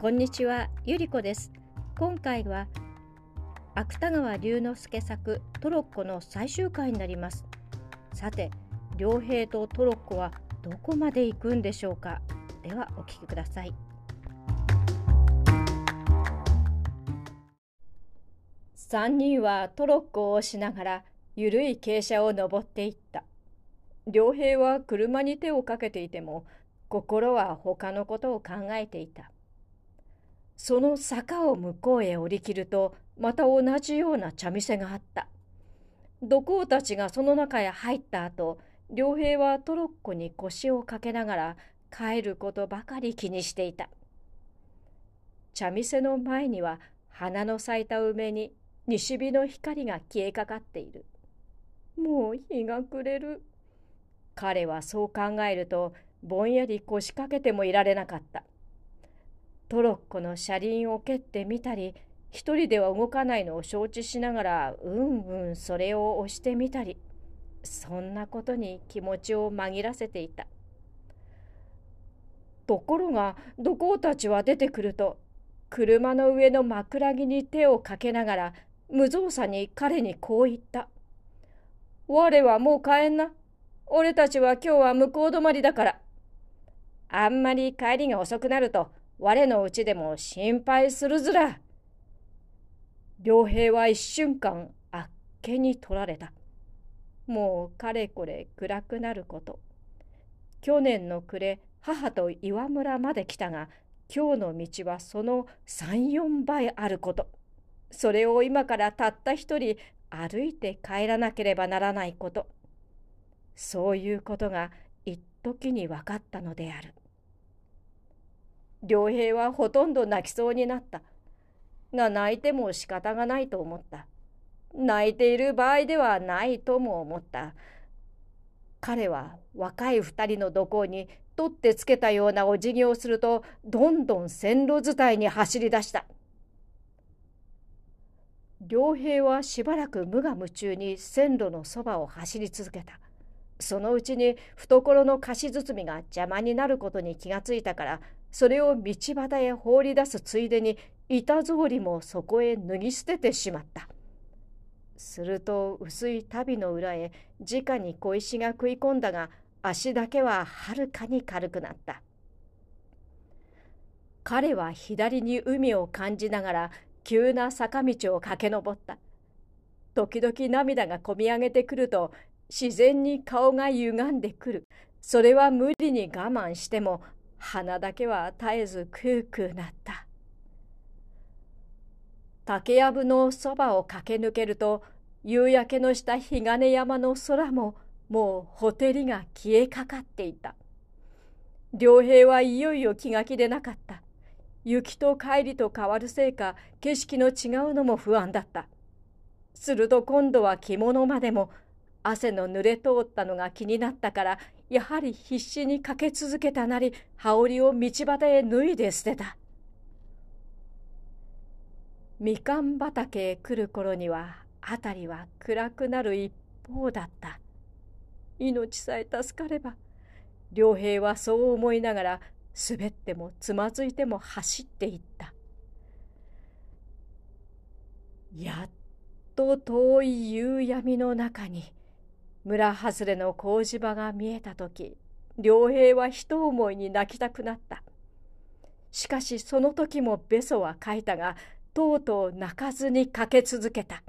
こんにちは、ゆりこです。今回は芥川龍之介作トロッコの最終回になります。さて、良平とトロッコはどこまで行くんでしょうか？ではお聞きください。3人はトロッコを押しながらゆるい傾斜を登っていった。良平は車に手をかけていても心は他のことを考えていた。その坂を向こうへ降りきるとまた同じような茶店があった。土工たちがその中へ入った後良平はトロッコに腰をかけながら帰ることばかり気にしていた。茶店の前には花の咲いた梅に西日の光が消えかかっている。もう日が暮れる。彼はそう考えるとぼんやり腰掛けてもいられなかった。トロッコの車輪を蹴ってみたり一人では動かないのを承知しながらうんうんそれを押してみたりそんなことに気持ちを紛らせていた。ところが土工たちは出てくると車の上の枕木に手をかけながら無造作に彼にこう言った「我はもう帰んな。俺たちは今日は向こう止まりだから。あんまり帰りが遅くなると我のうちでも心配するずら。良平は一瞬間あっけに取られた。もうかれこれ暗くなること。去年の暮れ母と岩村まで来たが今日の道はその三四倍あること。それを今からたった一人歩いて帰らなければならないこと。そういうことが一時に分かったのである。良平はほとんど泣きそうになった。が泣いても仕方がないと思った。泣いている場合ではないとも思った。彼は若い二人の土工に取ってつけたようなお辞儀をするとどんどん線路伝いに走り出した。良平はしばらく無我夢中に線路のそばを走り続けた。そのうちに懐の菓子包みが邪魔になることに気がついたからそれを道端へ放り出すついでに板草履もそこへ脱ぎ捨ててしまった。すると薄い足袋の裏へ直に小石が食い込んだが足だけははるかに軽くなった。彼は左に海を感じながら急な坂道を駆け上った。時々涙がこみ上げてくると自然に顔が歪んでくる。それは無理に我慢しても鼻だけは絶えずクークーなった。竹やぶのそばを駆け抜けると夕焼けのした日金山の空ももうほてりが消えかかっていた。良平はいよいよ気が気でなかった。雪と帰りと変わるせいか景色の違うのも不安だった。すると今度は着物までも汗の濡れ通ったのが気になったからやはり必死にかけ続けたなり羽織を道端へ脱いで捨てた。みかん畑へ来る頃には辺りは暗くなる一方だった。命さえ助かれば良平はそう思いながら滑ってもつまずいても走っていった。やっと遠い夕闇の中に村外れの工事場が見えた時良平は一思いに泣きたくなった。しかしその時もべそは書いたがとうとう泣かずにかけ続けた。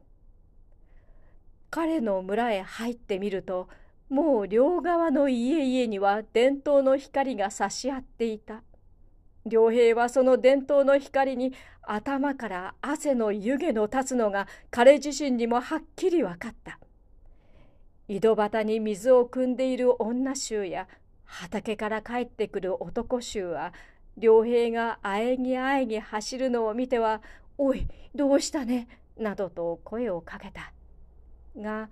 彼の村へ入ってみるともう両側の家々には伝統の光が差し合っていた。良平はその伝統の光に頭から汗の湯気の立つのが彼自身にもはっきり分かった。井戸端に水を汲んでいる女衆や畑から帰ってくる男衆は良平があえぎあえぎ走るのを見ては「おいどうしたね」などと声をかけた。が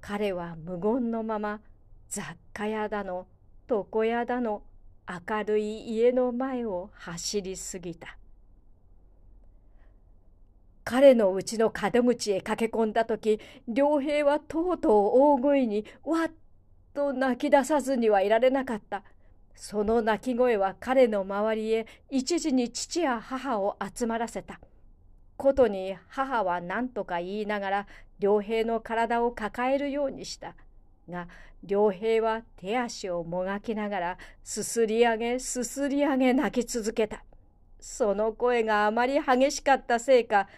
彼は無言のまま雑貨屋だの床屋だの明るい家の前を走り過ぎた。彼のうちの門口へ駆け込んだ時良平はとうとう大声にわっと泣き出さずにはいられなかったその泣き声は彼の周りへ一時に父や母を集まらせた。ことに母は何とか言いながら良平の体を抱えるようにした。が良平は手足をもがきながらすすり上げすすり上げ泣き続けた。その声があまり激しかったせいか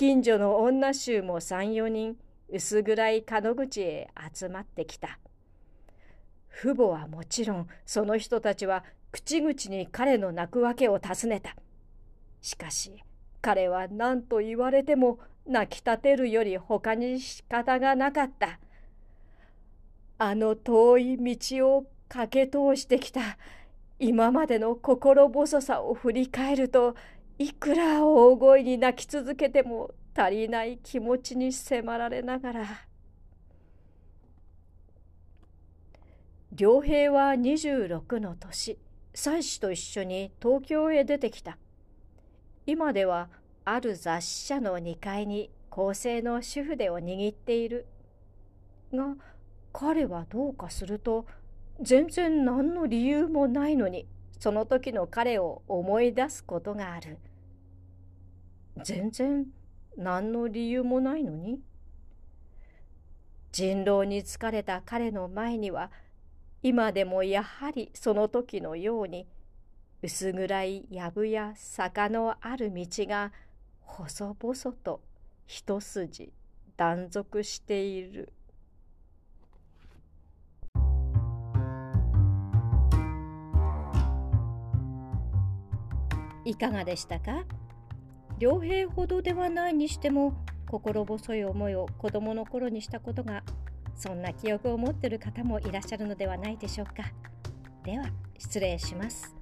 近所の女衆も34人薄暗い角口へ集まってきた。父母はもちろんその人たちは口々に彼の泣くわけを尋ねた。しかし彼は何と言われても泣き立てるより他に仕方がなかった。あの遠い道を駆け通してきた今までの心細さを振り返るといくら大声に泣き続けても足りない気持ちに迫られながら。良平は26の年妻子と一緒に東京へ出てきた。今ではある雑誌社の2階に公正の主婦でを握っている。が彼はどうかすると全然何の理由もないのにその時の彼を思い出すことがある。全然何の理由もないのに？人狼に疲れた彼の前には今でもやはりその時のように薄暗い藪や坂のある道が細々と一筋断続している。いかがでしたか？良平ほどではないにしても心細い思いを子供の頃にしたことがそんな記憶を持ってる方もいらっしゃるのではないでしょうか。では失礼します。